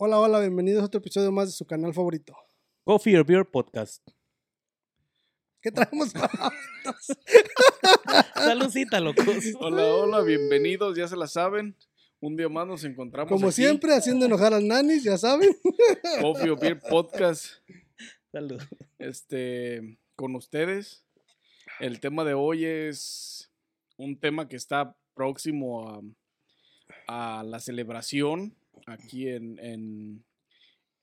Hola, hola, bienvenidos a otro episodio más de su canal favorito. Coffee or Beer Podcast. ¿Qué traemos? Saludcita, locos. Hola, hola, bienvenidos, ya se la saben. Un día más nos encontramos. Como aquí, siempre, haciendo enojar al nanis, ya saben. Coffee or Beer Podcast. Salud. Este, con ustedes. El tema de hoy es un tema que está próximo a, a la celebración aquí en, en,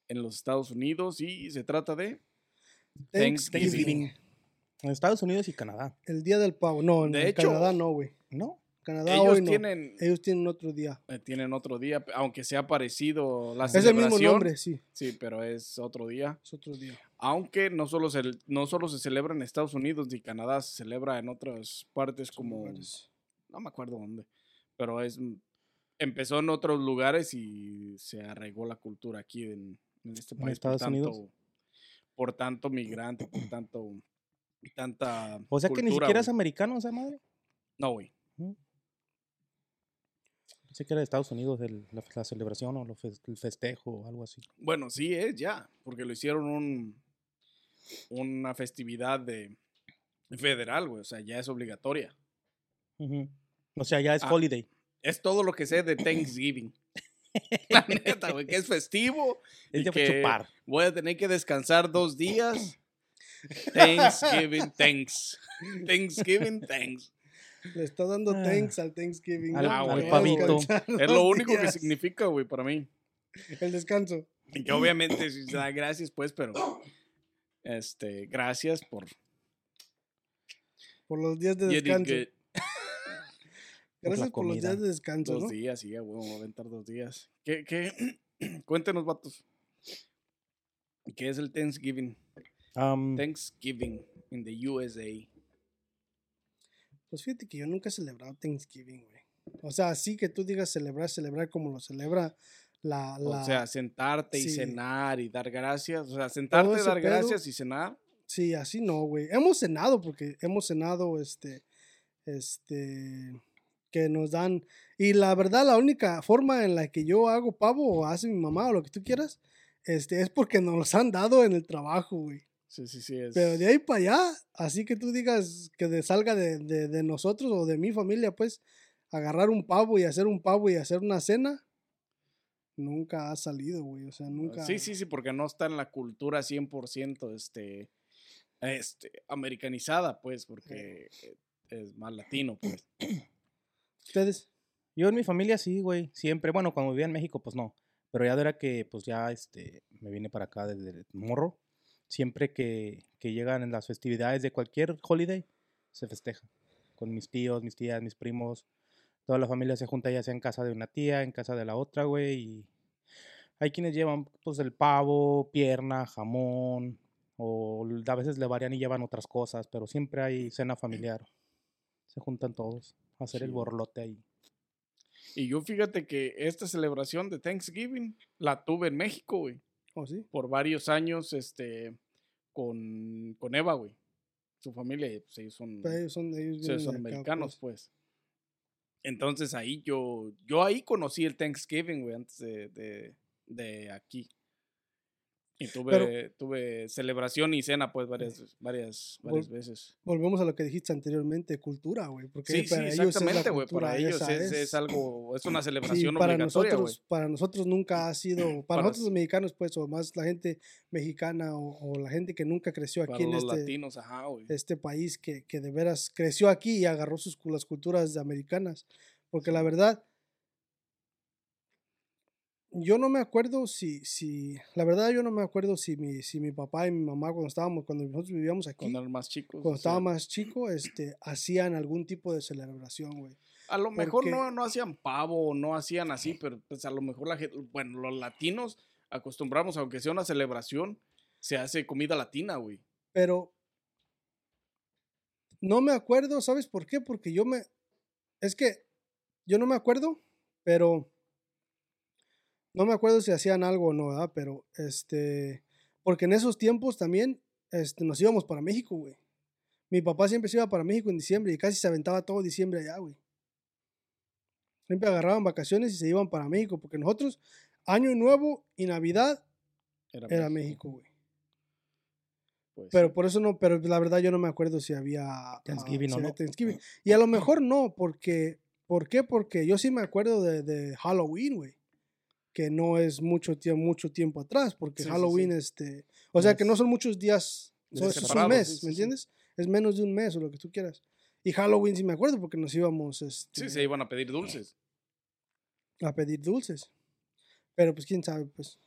en los Estados Unidos y se trata de Thanksgiving. En Estados Unidos y Canadá. El día del pavo. No, en De hecho, Canadá no, güey. ¿No? Canadá Ellos hoy no. tienen, Ellos tienen otro día. eh, tienen otro día, aunque sea parecido la Es el celebración. mismo nombre, sí. Sí, pero es otro día. Es otro día. Aunque no solo, se, no solo se celebra en Estados Unidos ni Canadá, se celebra en otras partes como... lugares. No me acuerdo dónde. Pero es empezó en otros lugares y se arraigó la cultura aquí en, en este ¿En país. Estados por tanto, Unidos? Por tanto migrante, por tanto... Tanta O sea que ni siquiera es güey. americano esa madre. No, güey. Pensé que era de Estados Unidos el- la, la celebración o lo fe- el festejo o algo así. Bueno, sí es ya, porque lo hicieron un, una festividad de federal, güey. O sea, ya es obligatoria. O sea, ya es Ah. holiday. Es todo lo que sé de Thanksgiving. La neta, güey, que es festivo. Es y de que chupar. Voy a tener que descansar dos días. Thanksgiving, thanks. Thanksgiving, thanks. Le está dando Ah. thanks al Thanksgiving. Al- al Porque pavito. Es lo único que significa, güey, para mí. El descanso. Y que obviamente sí se da gracias, pues, pero. Este, gracias por. Por los días de you did descanso. Gracias por los días de descanso, Dos ¿no? días, sí, güey, vamos a aventar dos días. ¿Qué, qué? Cuéntenos, vatos. ¿Qué es el Thanksgiving? Thanksgiving in the USA. Pues fíjate que yo nunca he celebrado Thanksgiving, güey. O sea, así que tú digas celebrar, celebrar como lo celebra la... la O sea, sentarte y cenar y dar gracias. O sea, sentarte, dar pedo. gracias y cenar. Sí, así no, güey. Hemos cenado porque hemos cenado, este, este, que nos dan. Y la verdad, la única forma en la que yo hago pavo o hace mi mamá o lo que tú quieras, este, es porque nos los han dado en el trabajo, güey. Sí, sí, sí. Es... Pero de ahí para allá, así que tú digas que de, salga de, de, de nosotros o de mi familia, pues, agarrar un pavo y hacer un pavo y hacer una cena, nunca ha salido, güey. O sea, nunca. Sí, sí, sí, porque no está en la cultura 100% este, este, americanizada, pues, porque es más latino, pues. Ustedes. Yo en mi familia sí, güey. Siempre. Bueno, cuando vivía en México, pues no. Pero ya de era que, pues ya, este, me vine para acá desde morro. Siempre que, que llegan en las festividades de cualquier holiday, se festeja. Con mis tíos, mis tías, mis primos. Toda la familia se junta ya sea en casa de una tía, en casa de la otra, güey. Y hay quienes llevan, pues, el pavo, pierna, jamón. O a veces le varían y llevan otras cosas. Pero siempre hay cena familiar. Se juntan todos hacer el borlote ahí. Y yo fíjate que esta celebración de Thanksgiving la tuve en México, güey. ¿O sí? Por varios años, este, con, con Eva, güey. Su familia, pues ellos son, ellos son, ellos acá, americanos, pues. pues. Entonces ahí yo, yo ahí conocí el Thanksgiving, güey, antes de, de, de aquí. Y tuve, tuve celebración y cena, pues, varias, varias, varias Vol- veces. Volvemos a lo que dijiste anteriormente, cultura, güey. Porque Sí, sí, para ellos la exactamente, güey. Para ellos es, es algo, es una Sí, celebración para obligatoria, nosotros, para nosotros nunca ha sido, para, Para nosotros los mexicanos, pues, o más la gente mexicana o, o la gente que nunca creció aquí Para en los este, latinos, ajá, este país, que, que de veras creció aquí y agarró sus las culturas americanas. Porque la verdad, yo no me acuerdo si, si, la verdad yo no me acuerdo si mi, si mi papá y mi mamá cuando estábamos, cuando nosotros vivíamos aquí, Cuando eran más chicos. cuando estaba más chico, este, hacían algún tipo de celebración, güey. A lo mejor Porque- no, no hacían pavo, no hacían así, pero pues a lo mejor la gente, bueno, los latinos acostumbramos, aunque sea una celebración, se hace comida latina, güey. Pero no me acuerdo, ¿sabes por qué? Porque yo me... Es que yo no me acuerdo, pero... No me acuerdo si hacían algo o no, ¿verdad? Pero, este... Porque en esos tiempos también este, nos íbamos para México, güey. Mi papá siempre se iba para México en diciembre y casi se aventaba todo diciembre allá, güey. Siempre agarraban vacaciones y se iban para México, porque nosotros, Año Nuevo y Navidad, era México, güey. Pues, Pero por eso no, pero la verdad yo no me acuerdo si había ah, Thanksgiving o no. Thanksgiving. Y a lo mejor no, porque, ¿por qué? Porque yo sí me acuerdo de, de Halloween, güey. Que no es mucho tiempo, mucho tiempo atrás, porque Sí, Halloween, sí. este, o sea que no son muchos días, es un mes, ¿me entiendes? Es menos de un mes o lo que tú quieras. Y Halloween sí me acuerdo porque nos íbamos este, Sí, se iban a pedir dulces. a pedir dulces. Pero pues quién sabe, pues.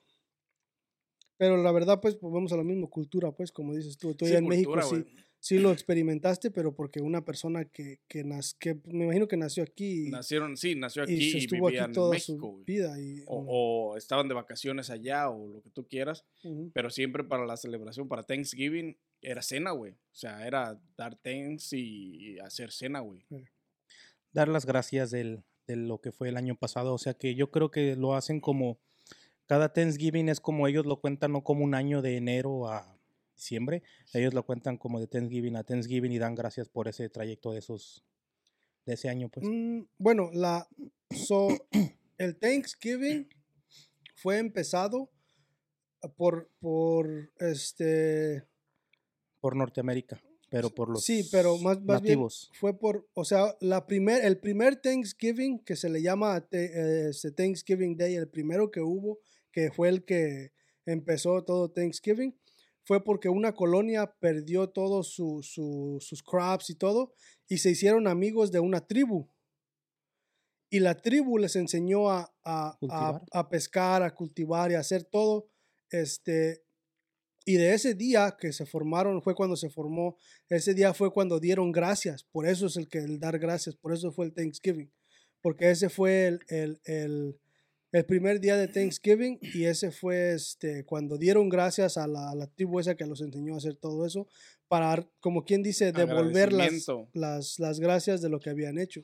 Pero la verdad, pues, volvemos a la misma cultura, pues, como dices tú. Tú en México sí. Sí lo experimentaste, pero porque una persona que, que, nas- que me imagino que nació aquí Nacieron, sí, nació y, aquí se y, estuvo vivía aquí en toda México, su vida. Y, O, o estaban de vacaciones allá o lo que tú quieras. Pero siempre para la celebración, para Thanksgiving, era cena, güey. O sea, era dar thanks y, y hacer cena, güey. dar las gracias del, de lo que fue el año pasado. O sea que yo creo que lo hacen como cada Thanksgiving es como ellos lo cuentan, no como un año de enero a diciembre. Ellos lo cuentan como de Thanksgiving a Thanksgiving y dan gracias por ese trayecto de esos de ese año, pues. Mm, bueno, la, so, el Thanksgiving fue empezado por, por este, Por Norteamérica, pero por los sí, pero más, más bien nativos. fue por, o sea, la primer, el primer Thanksgiving que se le llama eh, este Thanksgiving Day, el primero que hubo, que fue el que empezó todo Thanksgiving, fue porque una colonia perdió todos su- su- sus crops y todo, y se hicieron amigos de una tribu. Y la tribu les enseñó a, a- a- pescar, a cultivar y a hacer todo. Este, y de ese día que se formaron, fue cuando se formó, ese día fue cuando dieron gracias. Por eso es el que el dar gracias, por eso fue el Thanksgiving. Porque ese fue el, el, el- el primer día de Thanksgiving y ese fue este, cuando dieron gracias a la, a la tribu esa que los enseñó a hacer todo eso, para, como quien dice, devolver las, las, las gracias de lo que habían hecho.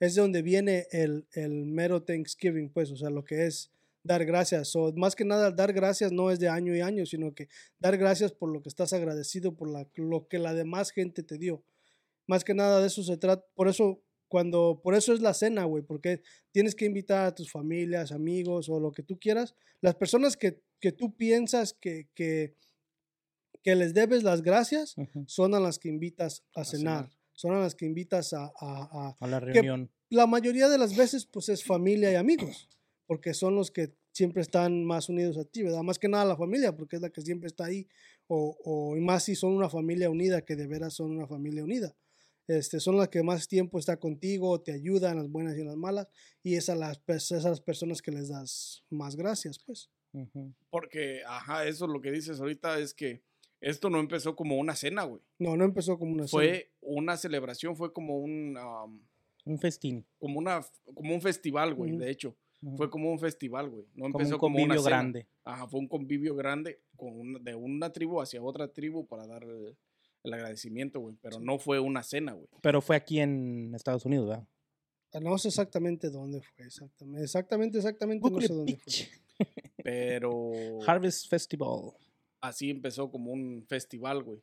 Es de donde viene el, el mero Thanksgiving, pues, o sea, lo que es dar gracias. So, más que nada, dar gracias no es de año y año, sino que dar gracias por lo que estás agradecido, por la- lo que la demás gente te dio. Más que nada de eso se trata. Por eso, cuando, por eso es la cena, güey, porque tienes que invitar a tus familias, amigos o lo que tú quieras. Las personas que, que tú piensas que, que, que les debes las gracias Ujú, son a las que invitas a, A cenar. cenar. Son a las que invitas a, a- a- A la reunión. la mayoría de las veces pues es familia y amigos, porque son los que siempre están más unidos a ti, ¿verdad? Más que nada la familia, porque es la que siempre está ahí, o, o y más si son una familia unida, que de veras son una familia unida. Este, son las que más tiempo está contigo, te ayudan en las buenas y en las malas, y es a las, esas personas que les das más gracias, pues. Porque, ajá, eso lo que dices ahorita es que esto no empezó como una cena, güey. No, no empezó como una cena. Fue una celebración, fue como un, Un festín. como una, como un festival, güey, de hecho. Fue como un festival, güey. No como empezó un como, una convivio cena. grande. Ajá, fue un convivio grande con una- de una tribu hacia otra tribu para dar el, el agradecimiento, güey. Pero no fue una cena, güey. Pero fue aquí en Estados Unidos, ¿verdad? Ah, No sé exactamente dónde fue, exactamente, exactamente, exactamente, no sé dónde fue. Pero Harvest Festival. así empezó como un festival, güey.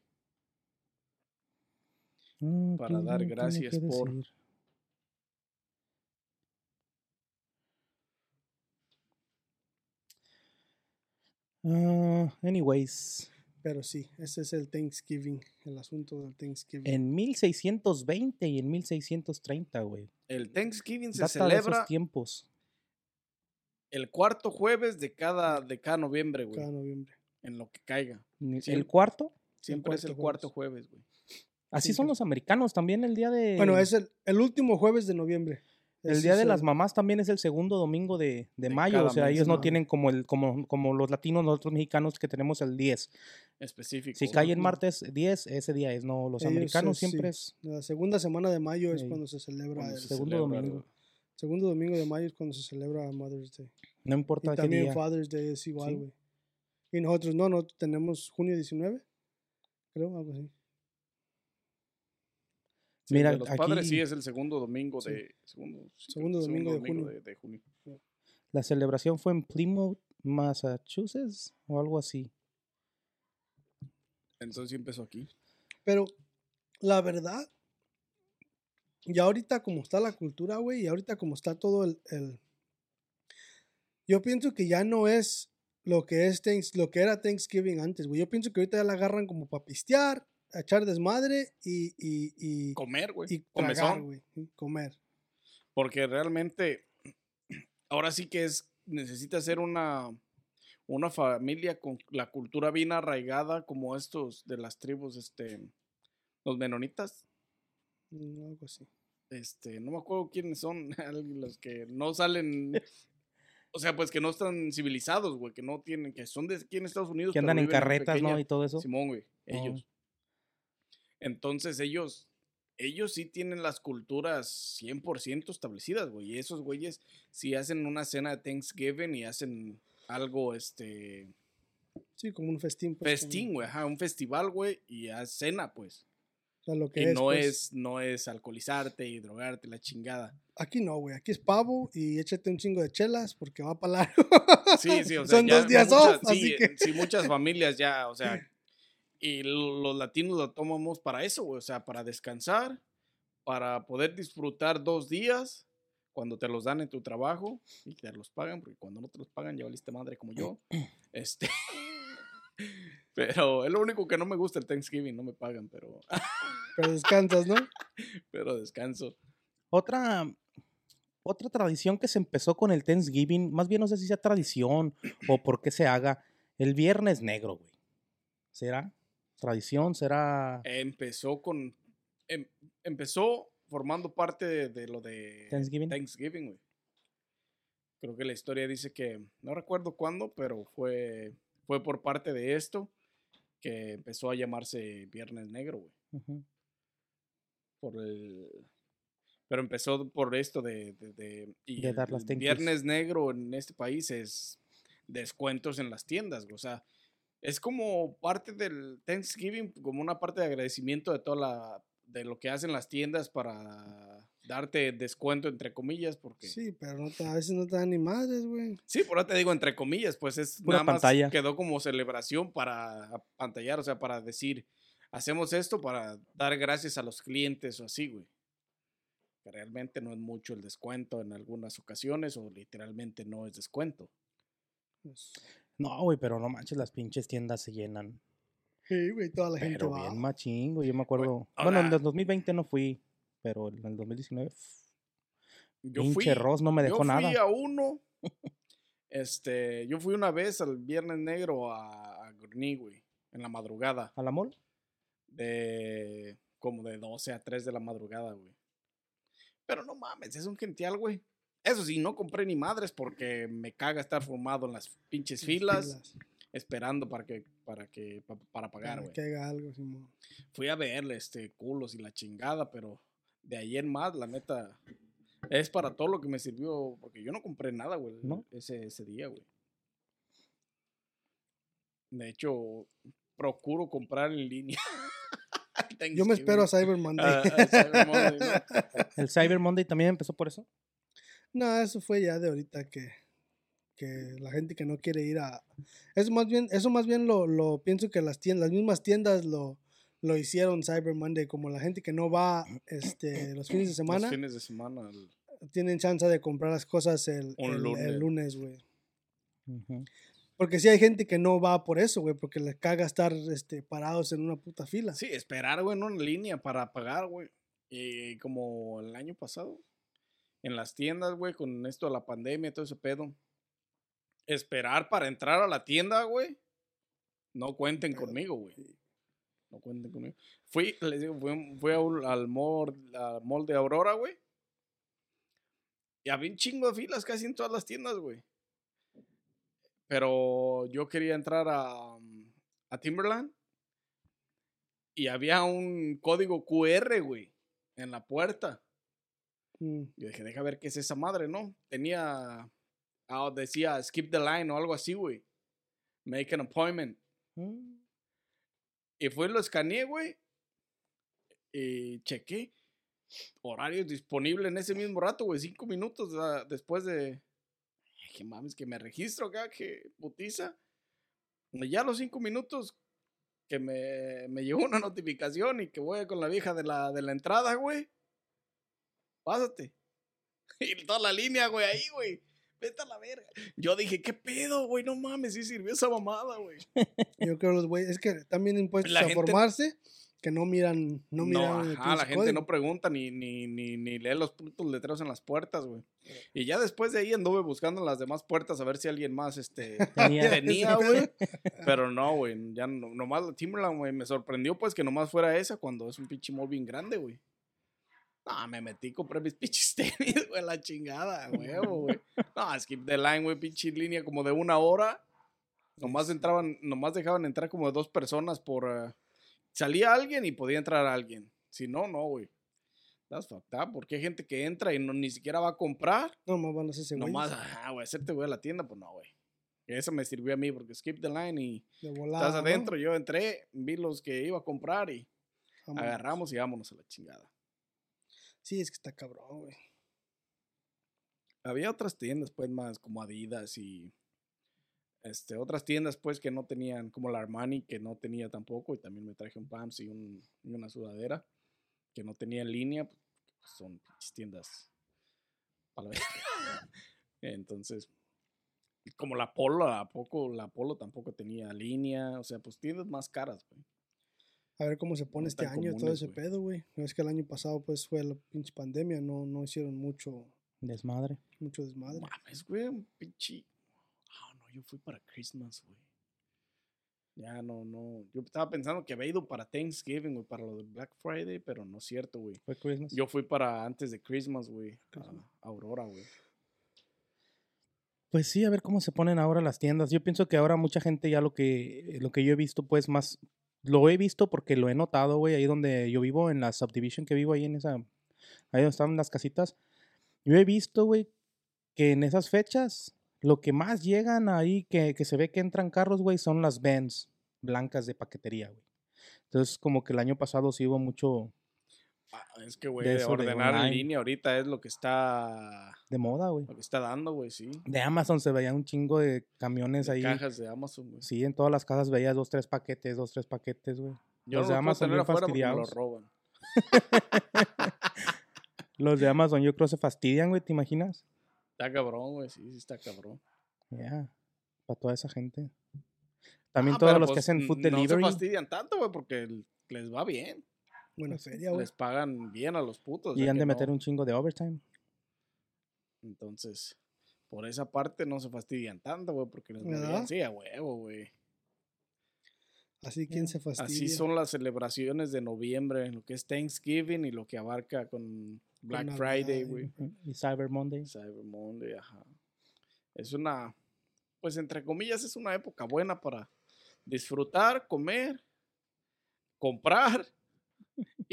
Mm, Para ¿qué dar gracias por- decir? Ah, anyways, Pero sí, ese es el Thanksgiving, el asunto del Thanksgiving. en 1620 y en 1630, güey. El Thanksgiving se Data de esos celebra tiempos. el cuarto jueves de cada, de cada noviembre, güey. cada noviembre. En lo que caiga. ¿El Siempre- cuarto? Siempre es el cuarto jueves, güey. Así Sí, son los americanos también el día de... Bueno, es el, el último jueves de noviembre. El Día de las el- Mamás también es el segundo domingo de, de De mayo. O sea, ellos no tienen como el como, como los latinos, nosotros mexicanos que tenemos el 10. Específico. Si cae en Ujú. martes 10, ese día es. No, los Ellos, americanos eh, sí. siempre es La segunda semana de mayo es cuando se celebra Cuando el se segundo celebra el- domingo. segundo domingo de mayo es cuando se celebra Mother's Day. No Y importa qué también día. Father's Day es igual, Sí. güey. Y nosotros no, nosotros tenemos junio 19, creo, algo así. Sí, Mira, de los padres sí es el segundo domingo Sí. de. Segundo, sí, Segundo domingo de junio. de, de junio. La celebración fue en Plymouth, Massachusetts o algo así. Entonces sí empezó aquí. Pero la verdad, y ahorita como está la cultura, güey, y ahorita como está todo el, el- Yo pienso que ya no es lo que es Thanks- lo que era Thanksgiving antes, güey. Yo pienso que ahorita ya la agarran como para pistear, a echar desmadre y, y, y, Comer, güey. y tragar, güey. Comer. Porque realmente, ahora sí que es, necesita ser una, una familia con la cultura bien arraigada como estos de las tribus, este, los menonitas. mm, Algo así. Este, no me acuerdo quiénes son, los que no salen, o sea, pues que no están civilizados, güey, que no tienen, que son de aquí en Estados Unidos. Que andan en carretas, ¿no? Y todo eso. Simón, güey, Oh. ellos. Entonces ellos, ellos sí tienen las culturas 100% establecidas, güey. Y esos güeyes sí hacen una cena de Thanksgiving y hacen algo, este, Sí, como un festín. pues, festín, como- güey, ajá, un festival, güey, y a cena, pues. o sea, lo que Y es, no pues. es, no es alcoholizarte y drogarte la chingada. Aquí no, güey. Aquí es pavo y échate un chingo de chelas porque va para largo. Sí, sí, o sea, Son ya dos días muchas- off, así sí, que. sí, muchas familias ya, o sea, y lo- los latinos lo tomamos para eso, güey, o sea, para descansar, para poder disfrutar dos días cuando te los dan en tu trabajo y te los pagan, porque cuando no te los pagan ya valiste madre como yo. Este. Pero es lo único que no me gusta el Thanksgiving, no me pagan, pero, Pero descansas, ¿no? pero descanso. Otra, otra tradición que se empezó con el Thanksgiving, más bien no sé si sea tradición o por qué se haga, el Viernes Negro, güey. ¿Será? ¿Tradición? ¿Será Empezó con. em- empezó formando parte de, de lo de Thanksgiving? Thanksgiving, güey. Creo que la historia dice que, no recuerdo cuándo, pero fue, fue por parte de esto que empezó a llamarse Viernes Negro, güey. Por el, pero empezó por esto de, de, de- y el- dar las. Viernes Negro en este país es descuentos en las tiendas, güey. O sea, es como parte del Thanksgiving, como una parte de agradecimiento de toda la, de lo que hacen las tiendas para darte descuento, entre comillas, porque... Sí, Sí, pero no te- a veces no te dan ni madres, güey. por ahora te digo entre comillas, pues es Pura nada más quedó como celebración para pantallar, o sea, para decir, hacemos esto para dar gracias a los clientes o así, güey. Que realmente no es mucho el descuento en algunas ocasiones o literalmente no es descuento. No, güey, pero no manches, las pinches tiendas se llenan. Sí, güey, toda la gente Pero va. bien machín, güey. Yo me acuerdo. Bueno, en el 2020 no fui, pero en el 2019, pff, Yo fui, pinche Ross no me dejó yo fui nada. a uno, este, yo fui una vez al Viernes Negro a, a Gurney, güey, en la madrugada. ¿A la mall? de como de 12 a 3 de la madrugada, güey. Pero no mames, es un gential, güey. Eso sí, no compré ni madres porque me caga estar formado en las pinches Las filas, filas, esperando para que para que pa- para pagar, güey. que haga algo, Simón. Fui a verle este culos y la chingada, pero de ahí en más, la neta es para todo lo que me sirvió porque yo no compré nada, güey, ¿No? ese ese día, güey. De hecho, procuro comprar en línea. Yo me espero a. Cyber Monday. Ah, ah, Cyber Monday, ¿no? ¿El Cyber Monday también empezó por eso? No, eso fue ya de ahorita que, que la gente que no quiere ir a... Eso más bien, eso más bien lo, lo pienso que las tiendas, las mismas tiendas lo, lo hicieron Cyber Monday, como la gente que no va este, los fines de semana, Los fines de semana. el- tienen chance de comprar las cosas el, Un el- el lunes. lunes, güey. Porque sí hay gente que no va por eso, güey, porque les caga estar este, parados en una puta fila. Sí, esperar, güey, en una línea para pagar, güey. Y como el año pasado, en las tiendas, güey, con esto de la pandemia y todo ese pedo. Esperar para entrar a la tienda, güey. No cuenten Pedo. conmigo, güey. No cuenten conmigo. Fui, les digo, fui, fui a un- al, mall, al mall de Aurora, güey. Y había un chingo de filas casi en todas las tiendas, güey. Pero yo quería entrar a, a Timberland y había un código QR, güey, en la puerta. Mm. Yo dije, deja ver qué es esa madre, ¿no? Tenía, ah, decía skip the line o algo así, güey. Make an appointment. Mm. Y fue, lo escaneé, güey. Y chequé. Horario disponible en ese mismo rato, güey. Cinco minutos después de. Que mames, que me registro acá, que putiza. Y ya a los cinco minutos que me, me llegó una notificación y que voy con la vieja de la, de la entrada, güey. Pásate. Y toda la línea, güey, ahí, güey. Vete a la verga. Yo dije, ¿qué pedo, güey? No mames, sí sirvió esa mamada, güey. Yo creo los güeyes, es que bien impuestos La a gente- formarse, que no miran, no No, miran el ajá, la gente código. no pregunta ni, ni, ni, ni lee los putos letreros en las puertas, güey. Y ya después de ahí anduve buscando en las demás puertas a ver si alguien más este, Tenía. tenía, güey. Pero no, güey. Ya no, nomás la Timberland, güey. Me sorprendió, pues, que nomás fuera esa cuando es un pinche mall bien grande, güey. No, me metí, compré mis pinches tenis, güey, la chingada, huevo, güey. No, skip the line, güey, pinche línea como de una hora. Nomás entraban, nomás dejaban entrar como de dos personas por... eh, salía alguien y podía entrar alguien. Si no, no, güey. That's fucked up, porque hay gente que entra y no, ni siquiera va a comprar. No, más van a hacerse güeyes. Nomás, ajá, güey, hacerte güey a la tienda, pues no, güey. Eso me sirvió a mí porque skip the line y De volada, estás ¿no? adentro. Yo entré, vi los que iba a comprar y Vámonos. agarramos y vámonos a la chingada. Sí, es que está cabrón, güey. Había otras tiendas, pues, más como Adidas y este, otras tiendas, pues, que no tenían, como la Armani, que no tenía tampoco. Y también me traje un Pams y, un- una sudadera que no tenía en línea. pues, son tiendas. Entonces, como la Polo, ¿a poco la Polo tampoco tenía línea? O sea, pues tiendas más caras, güey. A ver cómo se pone No este año todo comunes, ese güey. pedo, güey. No es que el año pasado, pues, fue la pinche pandemia. No, no hicieron mucho, Desmadre. mucho desmadre. Mames, güey, un pinche. Ah, no, yo fui para Christmas, güey. Ya no, no. Yo estaba pensando que había ido para Thanksgiving, güey, para lo de Black Friday, pero no es cierto, güey. Fue Christmas. Yo fui para antes de Christmas, güey. Aurora, güey. Pues sí, a ver cómo se ponen ahora las tiendas. Yo pienso que ahora mucha gente ya lo que lo que yo he visto, pues más lo he visto porque lo he notado, güey, ahí donde yo vivo en la subdivision que vivo ahí en esa ahí donde están las casitas. Yo he visto, güey, que en esas fechas lo que más llegan ahí que, que se ve que entran carros, güey, son las vans blancas de paquetería, güey. Entonces, como que el año pasado sí hubo mucho es que, güey, De ordenar en línea ahorita es lo que está. de moda, güey. Lo que está dando, güey, sí. De Amazon se veía un chingo de camiones De ahí. cajas de Amazon, güey. Sí, en todas las casas veías dos, tres paquetes, dos, tres paquetes, güey. Yo los no de Amazon tener bien afuera porque me los roban. Los de Amazon yo creo se fastidian, güey, ¿te imaginas? Está cabrón, güey, sí, sí está cabrón. Ya, para toda esa gente. También Ah, todos los que pues, hacen food No se delivery. fastidian tanto, güey, porque les va bien. Buena Pues sí, feria, güey. Les pagan bien a los putos. y han de meter no. un chingo de overtime. Entonces, por esa parte no se fastidian tanto, güey, porque les va ¿Verdad? bien. Sí, a huevo, güey. Así, ¿quién se fastidia? Así son las celebraciones de noviembre, lo que es Thanksgiving y lo que abarca con Black Friday, y- güey. Y Cyber Monday. Cyber Monday, ajá. Es una, pues entre comillas, es una época buena para disfrutar, comer, comprar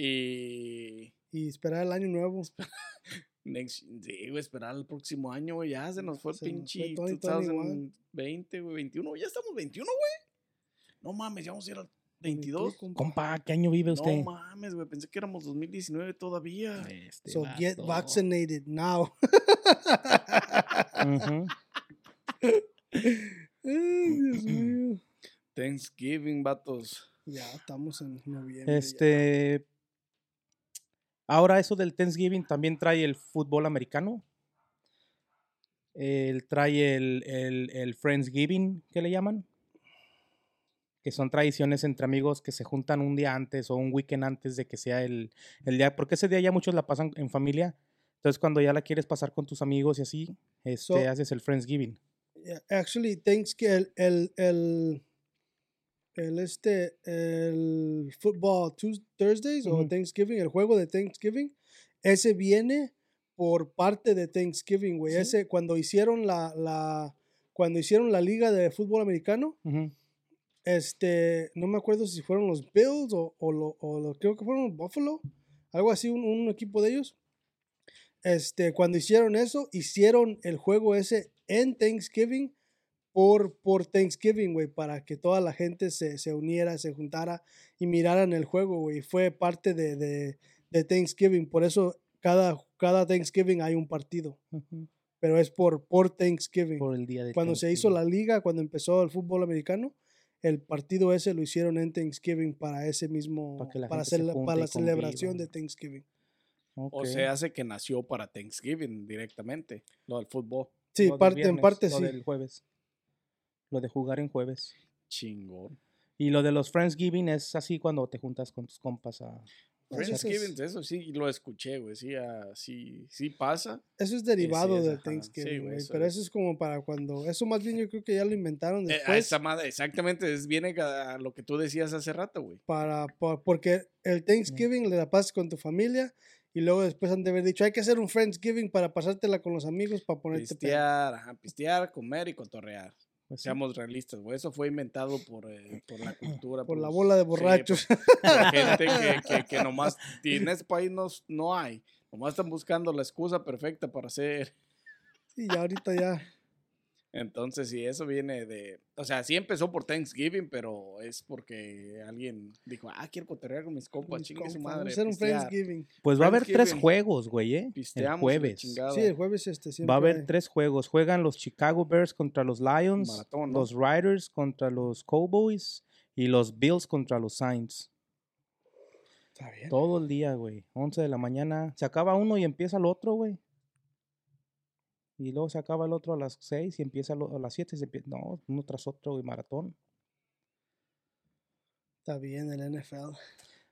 y Y esperar el año nuevo. next, sí, güey, esperar el próximo año, güey. Ya se nos fue el pinche fue 2021. 2020, güey, 21. Ya estamos 21, güey. No mames, ya vamos a ir al 22. Compa, ¿qué año vive usted? No mames, güey, pensé que éramos 2019 todavía. Este So get vato. vaccinated now. Ay, Dios mío. Thanksgiving, vatos. Ya estamos en noviembre. ya. Ahora, eso del Thanksgiving también trae el fútbol americano. El, trae el, el, el Friendsgiving, que le llaman. Que son tradiciones entre amigos que se juntan un día antes o un weekend antes de que sea el, el día. Porque ese día ya muchos la pasan en familia. Entonces, cuando ya la quieres pasar con tus amigos y así, este, So- haces el Friendsgiving. Actually, Thanksgiving, el, el, el, el este, el football Tues- Thursdays o. Thanksgiving, el juego de Thanksgiving, ese viene por parte de Thanksgiving, güey. Sí. Ese, cuando hicieron la, la, cuando hicieron la liga de fútbol americano, este, no me acuerdo si fueron los Bills o, o, lo- o lo- creo que fueron los Buffalo, algo así, un, un equipo de ellos. Este, cuando hicieron eso, hicieron el juego ese en Thanksgiving por, por Thanksgiving, güey, para que toda la gente se, se uniera, se juntara y miraran el juego, güey. Fue parte de, de, de Thanksgiving, por eso cada, cada Thanksgiving hay un partido, pero es por, por Thanksgiving Por el día de cuando se hizo la liga, cuando empezó el fútbol americano, el partido ese lo hicieron en Thanksgiving para ese mismo, Para que la para, junte para la celebración conviva. de Thanksgiving. O se hace que nació para Thanksgiving directamente, lo del fútbol. Sí, parte, en parte lo sí. del jueves. Lo de jugar en jueves. Chingón. Y lo de los Friendsgiving es así cuando te juntas con tus compas a... Eso es- Friendsgiving, eso sí lo escuché, güey. Sí, ah, sí, sí pasa. Eso es derivado. Sí, Thanksgiving, güey, güey, eso pero es. eso es como para cuando, eso más bien yo creo que ya lo inventaron Eh, a después esa madre, exactamente, es, viene a lo que tú decías hace rato, güey. para, por- porque el Thanksgiving le la pasas con tu familia y luego después han de haber dicho, hay que hacer un Friendsgiving para pasártela con los amigos para ponerte pedo". Pistear, ajá, pistear, comer y cotorrear. Pues, sí. Seamos realistas, güey. Eso fue inventado por, eh, por la cultura. por la los- bola de sí, por- borrachos. por la gente que, que, que nomás, y en este país no, no hay. Nomás están buscando la excusa perfecta para hacer. y ya ahorita ya. Entonces, sí, eso viene de. O sea, sí empezó por Thanksgiving, pero es porque alguien dijo, ah, quiero cotorrear con mis compas, mis chingue su madre. vamos a hacer un pistear". Friendsgiving. Pues va a haber tres juegos, güey, ¿eh? El Pisteamos, la jueves. Sí, el jueves este siempre Va a haber tres juegos. Juegan los Chicago Bears contra los Lions, Maratón, ¿no? los Riders contra los Cowboys y los Bills contra los Saints. Está bien. Todo el día, güey. 11 de la mañana. Se acaba uno y empieza el otro, güey. Y luego se acaba el otro a las 6 y empieza a las 7. Se No, uno tras otro, güey, maratón. Está bien el NFL.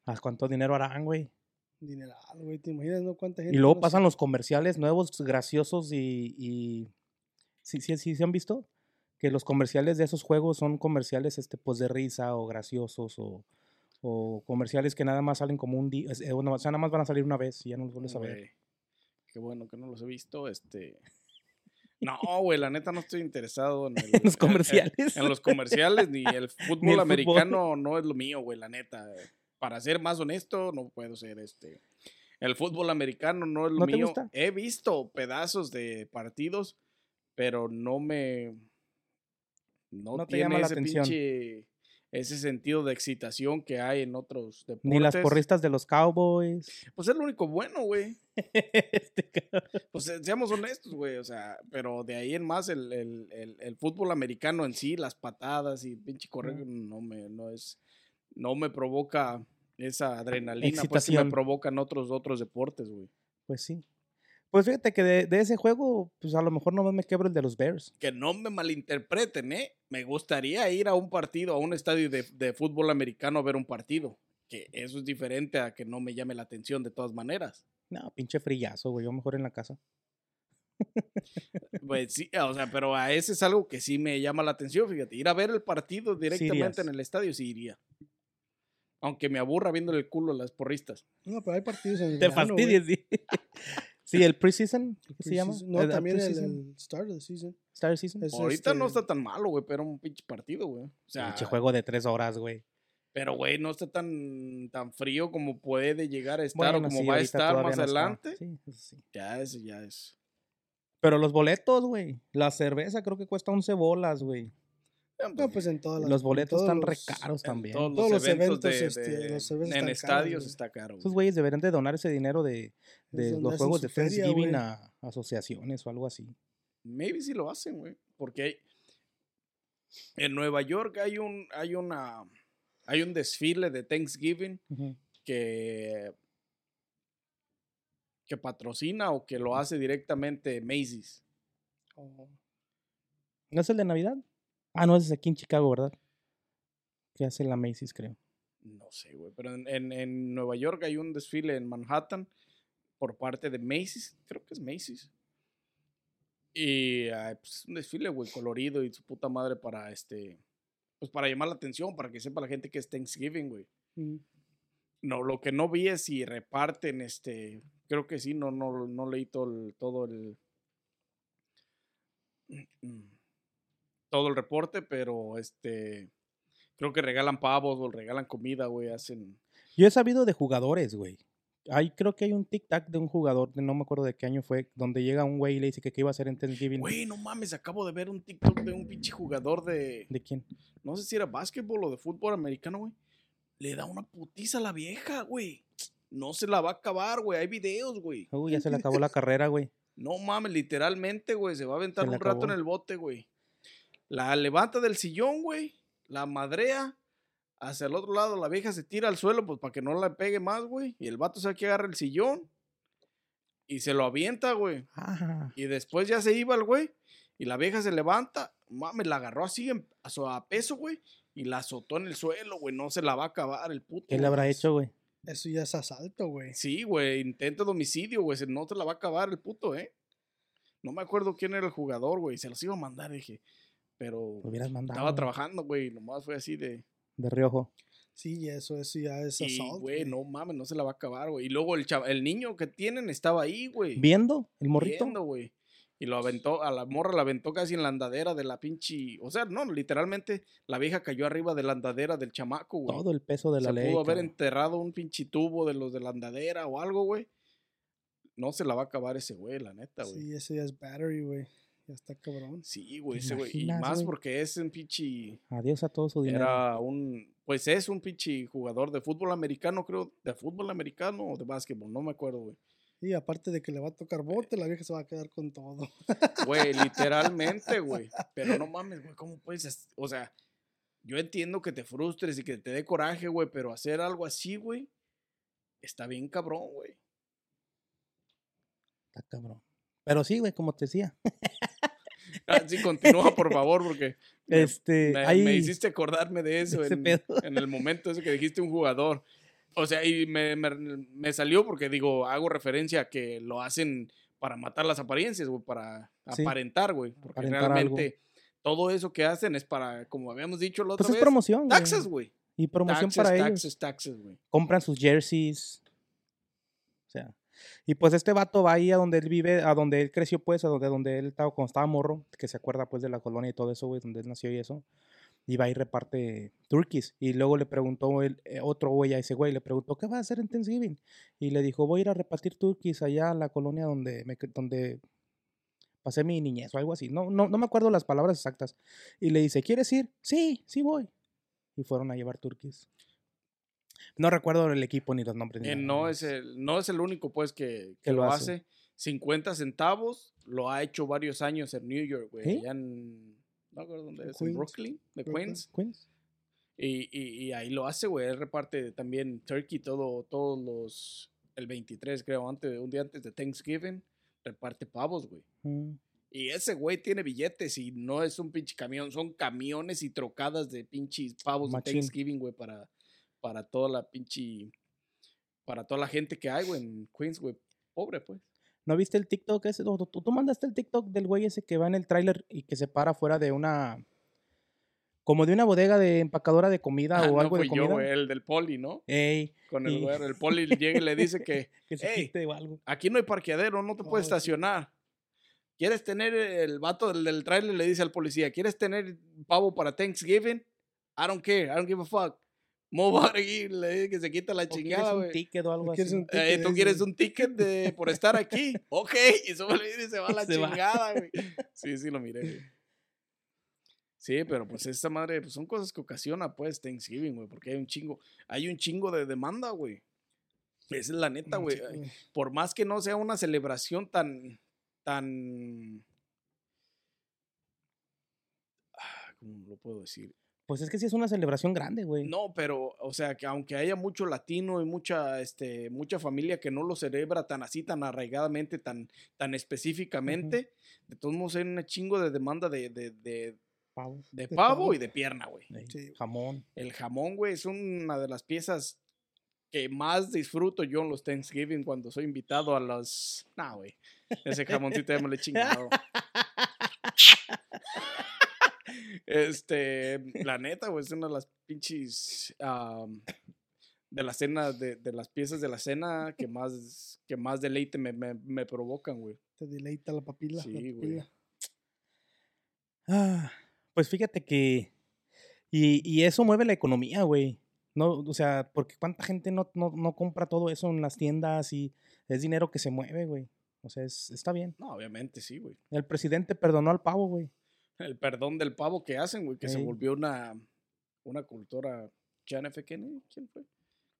¿A cuánto dinero harán, güey? Dineral, güey. ¿Te imaginas, no? ¿Cuánta gente? Y luego pasan los comerciales nuevos, graciosos y... y... ¿Sí, sí, sí, sí han visto? Que los comerciales de esos juegos son comerciales este, pues de risa o graciosos o, o comerciales que nada más salen como un día, eh, bueno, o sea, nada más van a salir una vez y ya no los vuelves a ver. Qué bueno que no los he visto. Este. No, güey, la neta no estoy interesado en, el- En los comerciales. En, los comerciales, ni el fútbol americano no es lo mío, güey, la neta. Para ser más honesto, no puedo ser este. El fútbol americano no es lo ¿No te mío. He visto pedazos de partidos, pero no me. No, No te tiene llama la ese atención. pinche- ese sentido de excitación que hay en otros deportes. Ni las porristas de los Cowboys. Pues es lo único bueno, güey. Este. Pues seamos honestos, güey, o sea, pero de ahí en más el, el- el- el fútbol americano en sí, las patadas y pinche correr, no me, no es, no me provoca esa adrenalina, pues que me Excitación. provocan otros, otros deportes, güey. Pues sí. Pues fíjate que de, de ese juego, pues a lo mejor nomás me quebro el de los Bears. Que no me malinterpreten, ¿eh? Me gustaría ir a un partido, a un estadio de, de fútbol americano a ver un partido. Que eso es diferente a que no me llame la atención de todas maneras. No, pinche frillazo, güey. Yo mejor en la casa. Pues sí, o sea, pero a ese es algo que sí me llama la atención, fíjate. Ir a ver el partido directamente en el estadio, sí iría. Aunque me aburra viéndole el culo a las porristas. No, pero hay partidos en el Te verano, fastidies, sí. Sí, el preseason, ¿qué se llama? No, El- también el, el start of the season. Star Season. Es Ahorita no este- está tan malo, güey, pero un pinche partido, güey. O sea, Pinche juego de tres horas, güey. pero güey, no está tan, tan frío como puede llegar a estar o como sí, va a ahorita estar más no adelante. Sí, sí. Ya es, ya es. Pero los boletos, güey. La cerveza creo que cuesta 11 bolas, güey. No, pues en todas las- Los boletos están re caros también. todos, Todos los los eventos, eventos, de- este, de- los cervezas en están estadios caros, está caro. güey. Esos güeyes deberían de donar ese dinero de, de los juegos de feria, Thanksgiving a asociaciones o algo así. Maybe sí lo hacen, güey. Porque hay, en Nueva York hay un, hay una, hay un desfile de Thanksgiving que, que patrocina o que lo hace directamente Macy's. Oh, ¿No es el de Navidad? Ah, no, es aquí en Chicago, ¿verdad? Que hace la Macy's, creo. No sé, güey. Pero en, en- en Nueva York hay un desfile en Manhattan por parte de Macy's. Creo que es Macy's. Y ah, pues, es un desfile, güey, colorido y su puta madre para este. Pues para llamar la atención, para que sepa la gente que es Thanksgiving, güey. mm. No, lo que no vi es si reparten, este, creo que sí, no, no, no leí todo el, todo el, todo el reporte, pero este, creo que regalan pavos o regalan comida, güey, hacen. Yo he sabido de jugadores, güey. Hay, creo que hay un tic-tac de un jugador, no me acuerdo de qué año fue, donde llega un güey y le dice que qué iba a hacer en Thanksgiving. Güey, no mames, acabo de ver un TikTok de un pinche jugador de, ¿De quién? no sé si era básquetbol o de fútbol americano, güey. Le da una putiza a la vieja, güey. No se la va a acabar, güey. Hay videos, güey. Uy, ya se le acabó la carrera, güey. No mames, literalmente, güey. Se va a aventar un rato en el bote, güey. La levanta del sillón, güey. La madrea. Hacia el otro lado, la vieja se tira al suelo, pues para que no la pegue más, güey. Y el vato se que agarra el sillón. Y se lo avienta, güey. Ah, Y después ya se iba el güey. Y la vieja se levanta. Mames, la agarró así en- a, su- a peso, güey. Y la azotó en el suelo, güey. No se la va a acabar el puto. ¿qué le habrá güey. hecho, güey? Eso ya es asalto, güey. Sí, güey. Intento de homicidio, güey. se- No te la va a acabar el puto, ¿eh? No me acuerdo quién era el jugador, güey. Se los iba a mandar, dije. Pero Lo hubieras mandado. estaba trabajando, güey. Nomás fue así de. De riojo. Sí, eso, eso ya es Y, güey, no mames, no se la va a acabar, güey. Y luego el, chava- el niño que tienen estaba ahí, güey. ¿Viendo el morrito? viendo, güey. Y lo aventó, a la morra la aventó casi en la andadera de la pinche. O sea, no, literalmente la vieja cayó arriba de la andadera del chamaco, güey. Todo el peso de la Se ley. pudo haber enterrado un pinche tubo de los de la andadera o algo, güey. No se la va a acabar ese güey, la neta, güey. Sí, eso ya es battery, güey. Ya está cabrón. Sí, güey, ¿Te ese güey. Y más güey? porque es un pinche. Adiós a todo su dinero. Era un. Pues es un pinche jugador de fútbol americano, creo. De fútbol americano o de básquetbol, no me acuerdo, güey. Y aparte de que le va a tocar bote, la vieja se va a quedar con todo. Güey, literalmente, güey. Pero no mames, güey, ¿cómo puedes? O sea, yo entiendo que te frustres y que te dé coraje, güey, pero hacer algo así, güey, está bien cabrón, güey. Está cabrón. Pero sí, güey, como te decía. Ah, sí, continúa, por favor, porque me, Este, me- hiciste acordarme de eso en, el momento ese que dijiste un jugador. O sea, y me, me- me salió porque digo, hago referencia a que lo hacen para matar las apariencias, güey, para Sí. aparentar, güey. Porque Aparentar algo. realmente todo eso que hacen es para, como habíamos dicho la otra Pues es vez, promoción, güey. taxes, güey. Y promoción Taxes, para ellos. taxes, taxes, güey. compran sus jerseys. O sea, y pues este vato va ahí a donde él vive, a donde él creció, pues, a donde, donde él estaba cuando estaba morro, que se acuerda pues de la colonia y todo eso, güey, donde él nació y eso. Y va y reparte turkeys. Y luego le preguntó el, eh, otro güey a ese güey, le preguntó, ¿qué vas a hacer en Thanksgiving? Y le dijo, voy a ir a repartir turkeys allá a la colonia donde, me, donde pasé mi niñez o algo así. No, no, no me acuerdo las palabras exactas. Y le dice, ¿quieres ir? Sí, sí voy. Y fueron a llevar turkeys. No recuerdo el equipo ni los nombres. ni Eh, no, es el, no es el único, pues, que, que Que lo lo hace. hace. 50 centavos, lo ha hecho varios años en New York, güey. En, no me acuerdo dónde es, en Queens. Brooklyn, de. Queens. Queens. Y, y, y ahí lo hace, güey. Él reparte también turkey todo, todos los, el 23, creo, antes, un día antes de Thanksgiving, reparte pavos, güey. Mm. Y ese güey tiene billetes y no es un pinche camión, son camiones y trocadas de pinches pavos Machín. de Thanksgiving, güey, para, para toda la pinche, para toda la gente que hay, güey, en Queens, güey. Pobre, pues. ¿No viste el TikTok ese? ¿Tú, tú- tú mandaste el TikTok del güey ese que va en el tráiler y que se para fuera de una... Como de una bodega de empacadora de comida Ah, o no algo de fui yo, comida. güey, el del poli, ¿no? Ey, Con el Y- güey, el poli llega y le dice que que se Ey. o algo. aquí no hay parqueadero, no te Oh, puedes estacionar. ¿Quieres tener el vato del, del trailer? Le dice al policía, ¿quieres tener pavo para Thanksgiving? I don't care, I don't give a fuck. Here", le dice que se quita la ¿O quieres chingada, un güey. ticket o algo ¿Quieres así? un Eh? ¿Tú quieres un ticket de, por estar aquí? Ok, y sube el video y se va a la Se chingada, güey. Sí, sí, lo miré, güey. Sí, pero pues esta madre, pues son cosas que ocasiona, pues, Thanksgiving, güey, porque hay un chingo, hay un chingo de demanda, güey. Esa es la neta, güey. Por más que no sea una celebración tan, tan... Ah, ¿Cómo lo puedo decir? Pues es que sí es una celebración grande, güey. No, pero, o sea, que aunque haya mucho latino y mucha, este, mucha familia que no lo celebra tan así, tan arraigadamente, tan, tan específicamente, de todos modos hay un chingo de demanda de, de, de, Pavo. de De pavo pavo. y de pierna, güey. Sí. Jamón. El jamón, güey, es una de las piezas que más disfruto yo en los Thanksgiving cuando soy invitado a los... Nah, güey. Ese jamoncito ya me lo he chingado. Este, la neta, güey, es una de las pinches de la cena, de, de las piezas de la cena que más, que más deleite me, me, me provocan, güey. Te deleita la papila. la Sí, güey. Ah, pues fíjate que. Y, y eso mueve la economía, güey. No, o sea, porque cuánta gente no, no, no compra todo eso en las tiendas y es dinero que se mueve, güey. O sea, es- está bien. No, obviamente sí, güey. El presidente perdonó al pavo, güey. El perdón del pavo que hacen, güey, que se volvió una, una cultura. John F. Kennedy, ¿quién fue?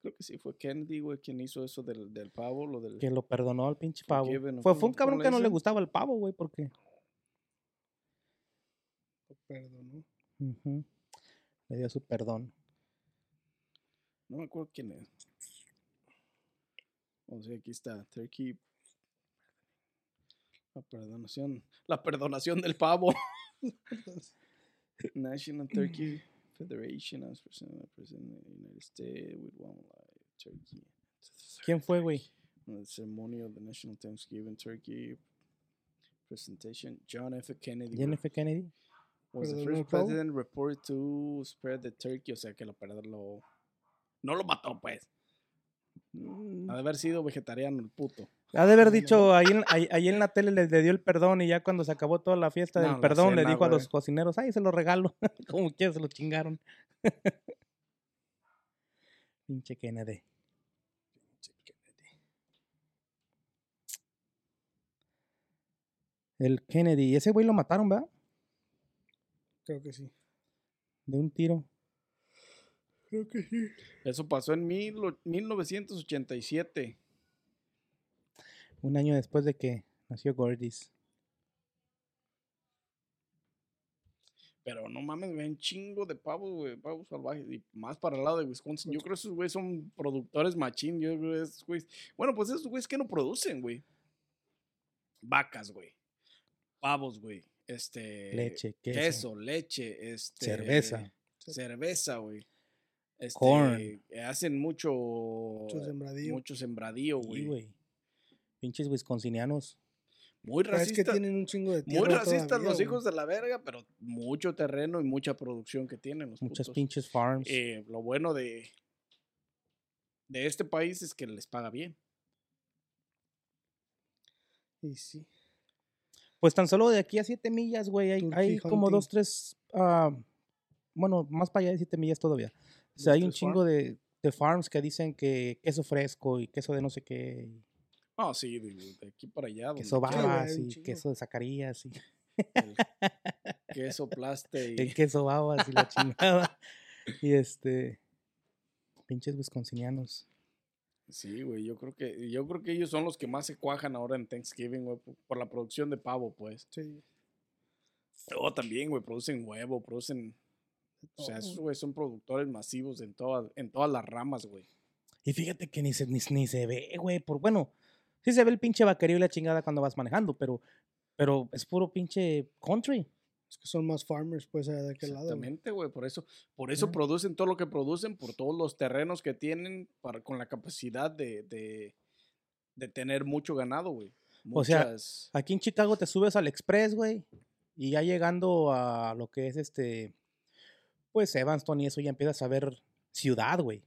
Creo que sí fue Kennedy, güey, quien hizo eso del, del pavo, lo del... Que lo perdonó al pinche pavo. Forgiven, ¿o Fue, fue un cabrón que no le gustaba el pavo, güey, porque. Perdón, ¿no? ujú, Le dio su perdón. No me acuerdo quién es. O sea, aquí está, Turkey. La perdonación. La perdonación del pavo. National Turkey Federation as president president of the United States with one life, Turkey. ¿Quién fue, güey? The ceremony of the National Thanksgiving Turkey presentation. John F. Kennedy. John F. Kennedy. was the ¿Perdonó first president reported to spare the turkey. O sea, que lo perdió. No lo mató, pues. Mm, Ha de haber sido vegetariano el puto. Ha de haber dicho, ahí en, ahí, ahí en la tele le, le dio el perdón y ya cuando se acabó toda la fiesta No, del perdón le dijo a los cocineros, ay, se lo regalo. Como quiera se lo chingaron. Pinche Kennedy. El Kennedy, ese güey lo mataron, ¿verdad? Creo que sí. De un tiro. Creo que sí. Eso pasó en mil o- 1987. Un año después de que nació Gordis. Pero no mames, ven chingo de pavos, güey, pavos salvajes. Y más para el lado de Wisconsin. Yo creo que esos güeyes son productores machín. Yo creo que esos güeyes. Bueno, pues esos güeyes que no producen, güey. Vacas, güey. Pavos, güey. Este. Leche, queso, Queso, leche, este. cerveza. Cerveza, güey. Este, Corn. Hacen mucho. Mucho sembradío. Mucho sembradío, Sí, güey. Pinches wisconsinianos. Muy Pero es que tienen un chingo de Muy tierra racistas todavía, los güey. hijos de la verga, pero mucho terreno y mucha producción que tienen los Muchas putos. pinches farms. Eh, lo bueno de, de este país es que les paga bien. Y sí. Pues tan solo de aquí a siete millas, güey, hay, como dos, tres, ah, bueno, más para allá de siete millas todavía. O sea, hay un chingo de, de farms que dicen que queso fresco y queso de no sé qué, Ah, sí, de, de aquí para allá. donde queso y chingo. queso de Zacarías y el queso plaste y el queso babas y la chingada. Y este, pinches wisconsinianos. sí, güey, yo creo que yo creo que ellos son los que más se cuajan ahora en Thanksgiving, güey, por, por la producción de pavo, pues. Sí. Luego también, güey, producen huevo, producen o sea, esos güey son productores masivos en todas en todas las ramas, güey. Y fíjate que ni se, ni, ni se ve, güey, por bueno, sí se ve el pinche vaquerío y la chingada cuando vas manejando, pero, pero es puro pinche country. Es que son más farmers, pues, de aquel lado. Exactamente, güey. Por eso, por eso producen todo lo que producen, por todos los terrenos que tienen, para, con la capacidad de, de, de tener mucho ganado, güey. O sea, Muchas- Aquí en Chicago te subes al Express, güey. Y ya llegando a lo que es este, pues Evanston y eso, ya empiezas a ver ciudad, güey.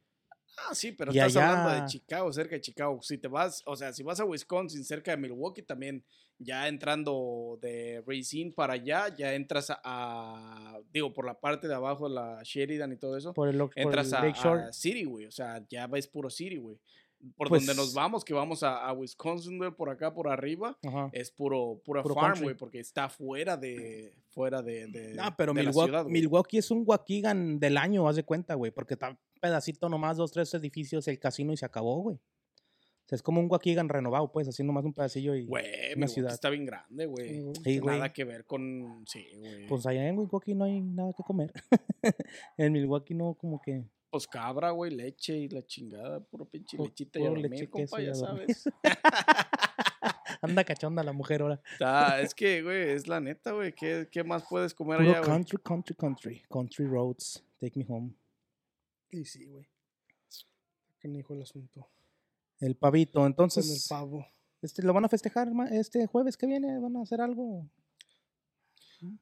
Ah, sí, pero y estás hablando allá- de Chicago, cerca de Chicago. Si te vas, o sea, si vas a Wisconsin, cerca de Milwaukee, también ya entrando de Racine para allá, ya entras a, a- digo, por la parte de abajo la Sheridan y todo eso, Por el, por el entras a, a City, güey. O sea, ya ves puro City, güey. Por Pues- donde nos vamos, que vamos a, a Wisconsin, güey, por acá, por arriba. Ajá. es puro, pura Puro farm, güey, porque está fuera de, fuera de, de, pero de la Milwaukee, ciudad. Milwaukee es un Waukegan del año, haz de cuenta, güey. Porque está pedacito nomás, dos, tres edificios, el casino y se acabó, güey. O sea, es como un Waukegan renovado, pues, así nomás un pedacillo y... Güey, una ciudad. está bien grande, güey. Sí. Nada que ver con, sí, güey. Pues allá en Milwaukee no hay nada que comer. en Milwaukee no, como que... Pues cabra, güey, leche y la chingada, puro pinche lechita y a puro dormir, leche, compa, ya sabes. Anda cachonda la mujer ahora. Está- es que, güey, es la neta, güey, ¿qué, qué más puedes comer Puro allá, country, country, country. Country roads. Take me home. Y sí, güey. Qué hijo el asunto. El pavito. Con el Entonces, pavo. este, ¿lo van a festejar este jueves que viene? ¿Van a hacer algo?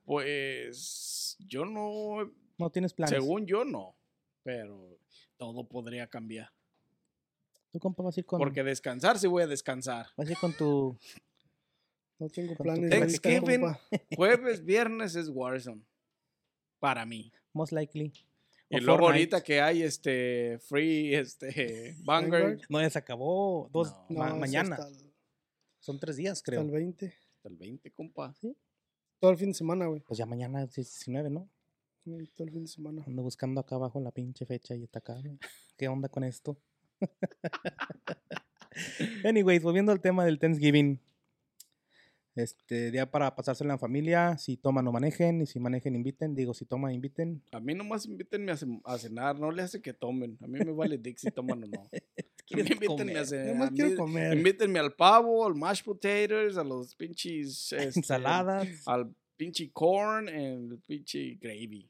Pues yo no, No tienes planes. según yo no, pero todo podría cambiar. ¿Tú, compa, vas a ir con, Porque descansar sí voy a descansar. vas a ir con tu... No tengo planes. Thanksgiving. Jueves, viernes es Warzone. Para mí. Most likely. Y luego Fortnite. ahorita que hay este free, este Vanguard. No, ya se acabó. Dos, No. ma- No, es mañana. Hasta el, Son tres días, hasta creo. el 20. Hasta el 20, compa. Todo el fin de semana, güey. Pues ya mañana es 19, ¿no? Mm, Todo el fin de semana. Ando buscando acá abajo la pinche fecha y está acá. güey. ¿Qué onda con esto? Anyways, volviendo al tema del Thanksgiving. Este, día para pasárselo en familia. Si toman, no manejen. Y si manejen, inviten. Digo, si toman, inviten. A mí nomás invítenme a, cen- a cenar, no le hace que tomen. A mí me vale dick si toman o no. A mí invítenme a cenar. Nomás quiero comer. Invítenme al pavo, al mashed potatoes, a los pinches este, Ensaladas. al pinche corn, el pinche gravy.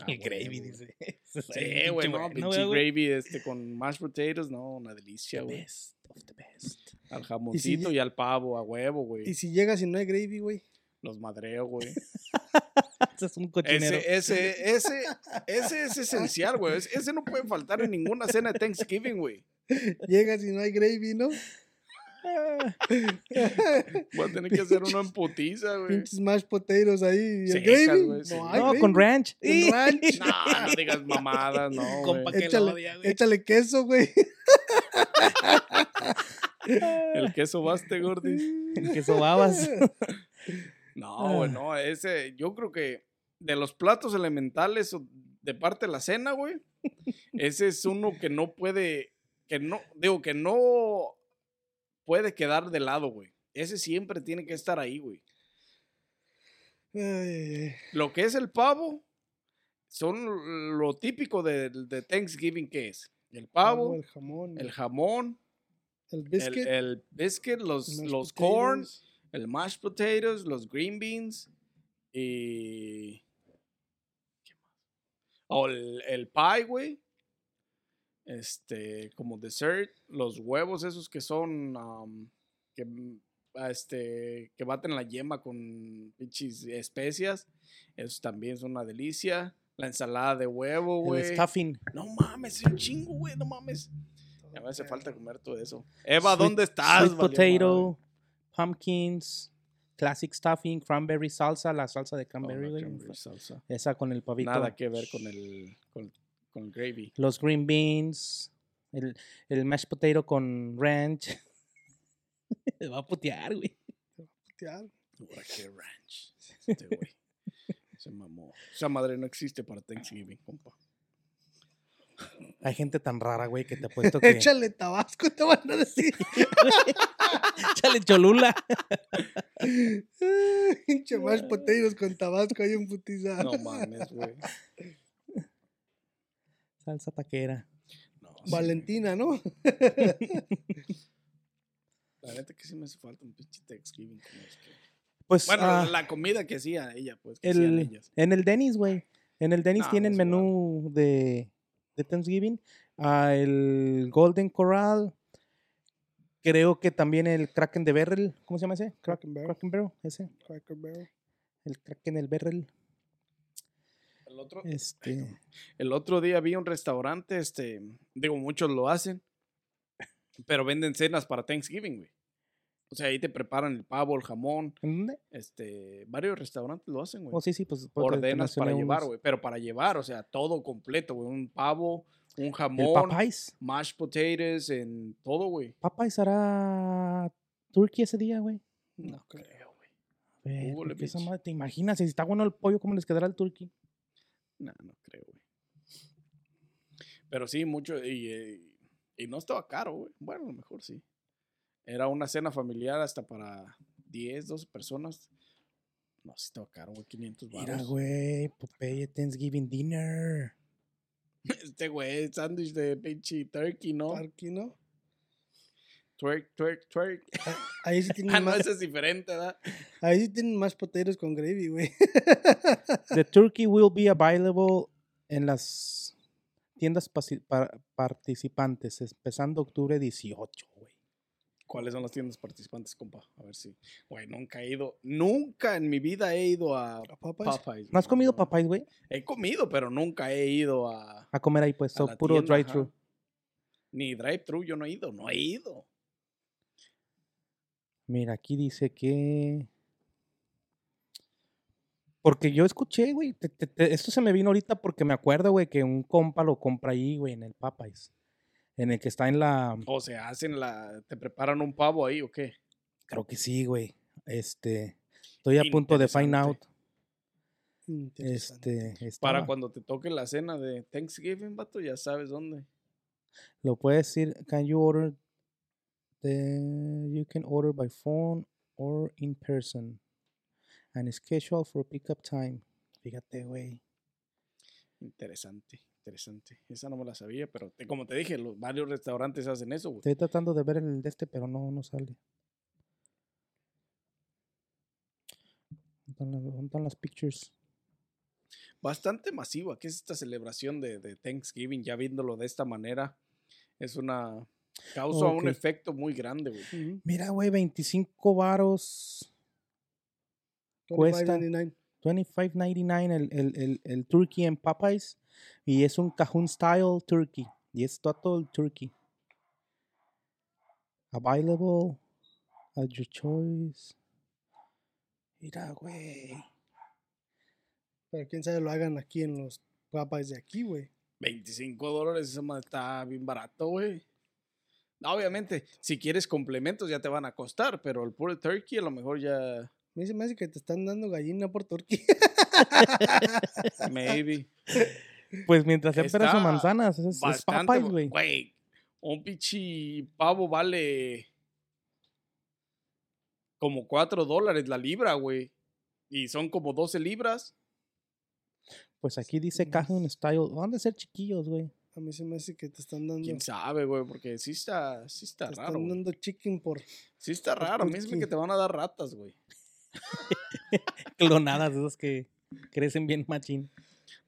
Ah, El gravy, dice. Sí, güey, no, pinche gravy este, con mashed potatoes, no, una delicia, The güey. best of the best. Al jamoncito y, al pavo, a huevo, güey. Y si llegas y no hay gravy, güey. Los madreo, güey. Ese es un cochinero. Ese, ese, ese, ese es esencial, güey. Ese, ese no puede faltar en ninguna cena de Thanksgiving, güey. Llegas y no hay gravy, ¿no? Voy a tener que hacer uno en putiza, güey. Pinches mashed potatoes ahí. ¿Y el Secas, gravy? güey, sí. No hay no, gravy. con ranch. Con ranch. No, no digas mamadas, no. Compa, que lo Échale, odia, güey. échale queso, güey. El queso baste, gordis. El queso babas. No, güey, no. Ese, yo creo que de los platos elementales o de parte de la cena, güey, ese es uno que no puede, que no, digo, que no puede quedar de lado, güey. Ese siempre tiene que estar ahí, güey. Lo que es el pavo son lo típico de, de Thanksgiving que es. El pavo, el jamón, el jamón, el biscuit, el biscuit, los, los corn, potatoes. el mashed potatoes, los green beans y... ¿Qué más? O el, el pie, güey. Este, como dessert, los huevos esos que son, um, que, mm, este, que baten la yema con pinches especias. Esos también son una delicia. La ensalada de huevo, güey. El stuffing. No mames, es un chingo, güey, no mames. Ya me hace falta comer todo eso. Eva, Sweet- ¿dónde estás? Sweet potato, pumpkins, classic stuffing, cranberry salsa, la salsa de? Oh, cranberry, salsa. Esa con el pavito. Nada que ver con el, con, con gravy. Los green beans, el, el mashed potato con ranch. Me va a putear, güey. Ya, Ahora qué ranch. Este güey. Se mamó. Esa madre no existe para Thanksgiving, compa. Hay gente tan rara, güey, que te apuesto que... Échale tabasco, te van a decir. Échale cholula. Pinche mashed potatoes con tabasco ahí en putiza. No mames, güey. Salsa taquera. No, sí, Valentina, ¿no? La neta que sí me hace falta un pinche Thanksgiving. como es que- Pues Bueno, ah, la comida que hacía ella, pues. Que hacían el, ellas. en el Denny's, güey. En el Denny's No, tienen menú de, de Thanksgiving. Ah, el Golden Corral. Creo que también el Kraken de Barrel. ¿Cómo se llama ese? Barrel. Kraken Barrel, ese. Cracker Barrel. El Kraken del Barrel. El otro, Este. el otro día vi un restaurante, este, digo, muchos lo hacen, pero venden cenas para Thanksgiving, güey. O sea, ahí te preparan el pavo, el jamón, ¿En dónde? este, varios restaurantes lo hacen, güey. Oh, sí, sí, pues. te Ordenas para llevar, güey, pero para llevar, o sea, todo completo, güey, un pavo, un El jamón, Popeyes. mashed potatoes, en todo, güey. Popeyes hará turkey ese día, güey. No creo, güey. ¿te imaginas? Si está bueno el pollo, ¿cómo les quedará el turkey? No, no creo, güey. Pero sí, mucho, y, eh, y no estaba caro, güey. Bueno, a lo mejor sí. Era una cena familiar hasta para 10, 12 personas. No, sí estaba caro, güey, 500 Mira, baros. güey, Popeye Thanksgiving Dinner. Este güey, sándwich de pinche turkey, ¿no? Turkey, ¿no? Twerk, twerk, twerk. Ahí sí tienen Ah, no, más, ese es diferente, ¿verdad? ahí sí tienen más potatoes con gravy, güey. The turkey will be available en las tiendas participantes, empezando octubre 18, güey. ¿Cuáles son las tiendas participantes, compa? A ver si. Güey, nunca he ido. Nunca en mi vida he ido a ¿A Popeyes? Popeyes. ¿No has comido Popeyes, güey? He comido, pero nunca he ido a. A comer ahí, pues, so, puro drive-thru. Ni drive-thru, yo no he ido, no he ido. Mira, aquí dice que. Porque yo escuché, güey. te- te- te- esto se me vino ahorita porque me acuerdo, güey, que un compa lo compra ahí, güey, en el Popeyes. En el que está en la. O sea, hacen la. ¿Te preparan un pavo ahí o qué? Creo que sí, güey. Este. Estoy a punto de find out. Este. Para cuando te toque la cena de Thanksgiving, vato, ya sabes dónde. Lo puedes decir. Can you order? The, you can order by phone or in person. And schedule for pickup time. Fíjate, güey. Interesante, interesante. Esa no me la sabía, pero te- como te dije, los, varios restaurantes hacen eso, güey. Estoy tratando de ver el de este, pero no, no sale. ¿Dónde las- dónde están las pictures? Bastante masiva. ¿Qué es esta celebración de, de Thanksgiving? Ya viéndolo de esta manera, es una. Causa un efecto muy grande, güey. Mira, güey, 25 varos. Cuesta. 25.99. 25.99 el, el, el, el turkey en Popeyes. Y es un cajun style turkey. Y es todo el turkey. Available at your choice. Mira, güey. Pero quién sabe lo hagan aquí en los papas de aquí, güey. 25 dólares, esa madre está bien barato, güey. No, Obviamente, si quieres complementos ya te van a costar, pero el puro turkey a lo mejor ya. Me dice, me hace que te están dando gallina por Turquía. Maybe. Pues mientras sean peras o Está manzanas, es, es Popeyes, güey. güey. Un pichi pavo vale como 4 dólares la libra, güey. Y son como 12 libras. Pues aquí dice cajun style. Van de ser chiquillos, güey. A mí se me hace que te están dando. ¿Quién sabe, güey? Porque sí está, sí está te raro. están güey. dando chicken por. Sí está raro. A mí que te van a dar ratas, güey. Clonadas, esos que crecen bien machín.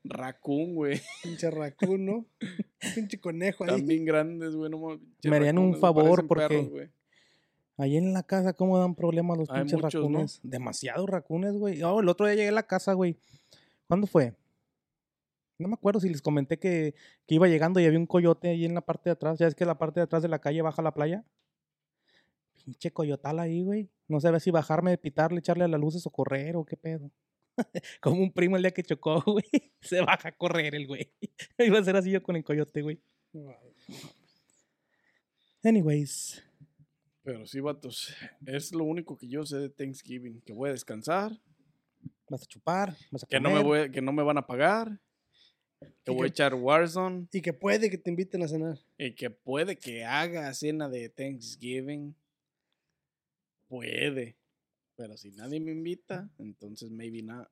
Raccoon, güey. Pinche raccoon, ¿no? Pinche conejo ahí. También grandes, güey. No, Me harían un favor porque- perros. Ahí en la casa, ¿cómo dan problemas los Hay pinches muchos, ¿no? racunes? Demasiados racunes, güey. Oh, el otro día llegué a la casa, güey. ¿Cuándo fue? No me acuerdo si les comenté que, que iba llegando y había un coyote ahí en la parte de atrás. Ya es que la parte de atrás de la calle baja a la playa. Pinche coyotal ahí, güey. No sabía si bajarme, pitarle, echarle a las luces o correr o qué pedo. Como un primo el día que chocó, güey. Se baja a correr el güey. Iba a ser así yo con el coyote, güey. Anyways. Pero sí, vatos. Es lo único que yo sé de Thanksgiving. Que voy a descansar. Vas a chupar, vas a Que no, me voy, que no me van a pagar. Que Y voy a que- echar Warzone. Y que puede que te inviten a cenar. Y que puede que haga cena de Thanksgiving. Puede. Pero si nadie me invita, entonces maybe not.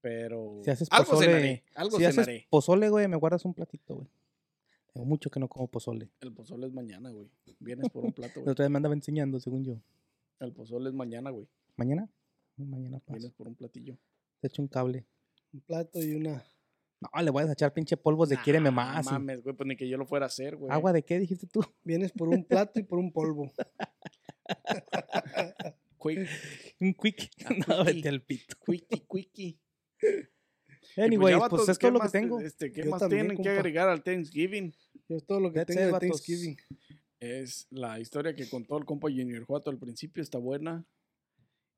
Pero Si haces algo pozole, cenaré. Algo si haces cenaré. pozole, güey, me guardas un platito, güey. Tengo mucho que no como pozole. El pozole es mañana, güey. Vienes por un plato, El güey. otro día me andaba enseñando, según yo. El pozole es mañana, güey. ¿Mañana? Mañana paso. Vienes por un platillo. Te echo un cable. Un plato y una. No, le voy a echar pinche polvos de quiéreme Nah, más. y- mames, güey, pues ni que yo lo fuera a hacer, güey. ¿Agua de qué dijiste tú? Vienes por un plato y por un polvo. Quick, Un quick. No, quickie. vete al pito. quickie, quickie. Y Anyways, ya, pues, vatos, es ¿qué todo lo que tengo. Este, ¿Qué Yo más también, tienen que agregar al Thanksgiving? Yo todo lo que That's tengo de vatos. Thanksgiving. Es la historia que contó el compa Junior Juato al principio, está buena.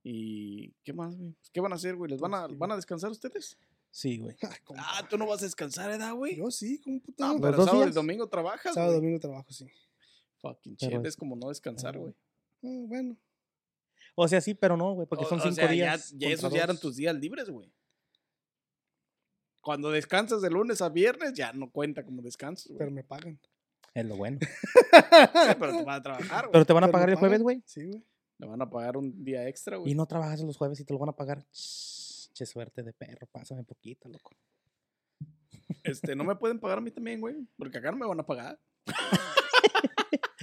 ¿Y qué más, güey? Pues, ¿Qué van a hacer, güey? ¿Les van a, van a descansar ustedes? Sí, güey. Ah, tú no vas a descansar, ¿edad, güey? Yo sí, como puta. No, ¿Los pero dos sábado y domingo trabajas, Sábado, güey. domingo trabajo, sí. Fucking chill, es- como no descansar, güey. Ah, bueno. O sea, sí, pero no, güey, porque O- son o cinco sea, días. Ya, esos ya eran tus días libres, güey. Cuando descansas de lunes a viernes, ya no cuenta como descanso. Pero me pagan. Es lo bueno. Sí, pero te van a trabajar, güey. Pero te van a Pero pagar el jueves, güey. Sí, güey. Le van a pagar un día extra, güey. Y no trabajas los jueves y te lo van a pagar. Suerte de perro, pásame poquito, loco. Este, no me pueden pagar a mí también, güey. Porque acá no me van a pagar.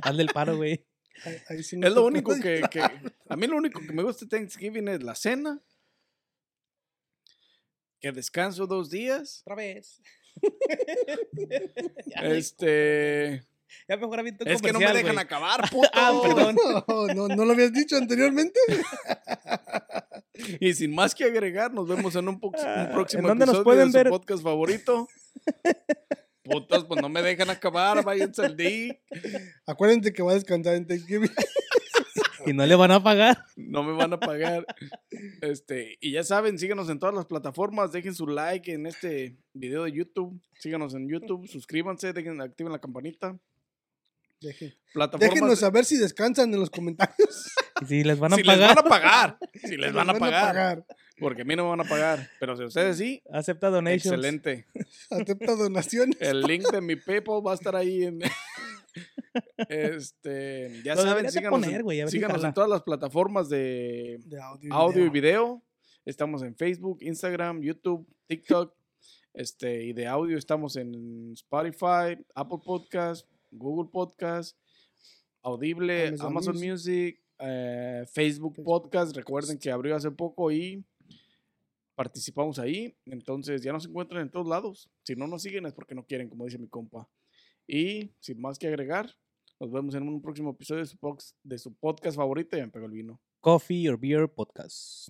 Hazle el paro, güey. Ahí, ahí sí no Es lo único que, que- A mí lo único que me gusta de Thanksgiving es la cena. Que descanso dos días. Otra vez. Este. Ya mejor Es que no me dejan acabar, puto. Ah, perdón. No, no, no lo habías dicho anteriormente. Y sin más que agregar, nos vemos en un, po- un próximo ¿En dónde nos episodio pueden de su ver? podcast favorito. Putas, pues no me dejan acabar, váyanse al D. Acuérdense que va a descansar en Thanksgiving. Y no le van a pagar. No me van a pagar. Este, y ya saben, síganos en todas las plataformas, dejen su like en este video de YouTube, síganos en YouTube, suscríbanse, dejen, activen la campanita. Dejen- Plataformas, Déjenos saber si descansan en los comentarios. Y si les van a si les pagar, van a pagar, si les van a pagar, porque a mí no me van a pagar, pero si ustedes sí, acepta donations. excelente. Acepta donaciones. El link de mi PayPal va a estar ahí en. Este, ya Lo saben, deberías de síganos, poner, en- güey, a ver si síganos en todas las plataformas de De audio, y audio y video. video. Estamos en Facebook, Instagram, YouTube, TikTok. Este, y de audio estamos en Spotify, Apple Podcast, Google Podcast, Audible, Amazon Amazon, Music. Music, eh, Facebook Facebook Podcast. Recuerden que abrió hace poco y participamos ahí. Entonces ya nos encuentran en todos lados. Si no nos siguen es porque no quieren, como dice mi compa. Y sin más que agregar, nos vemos en un próximo episodio de su, de su podcast favorito. Ya me pegó el vino. Coffee or Beer Podcast.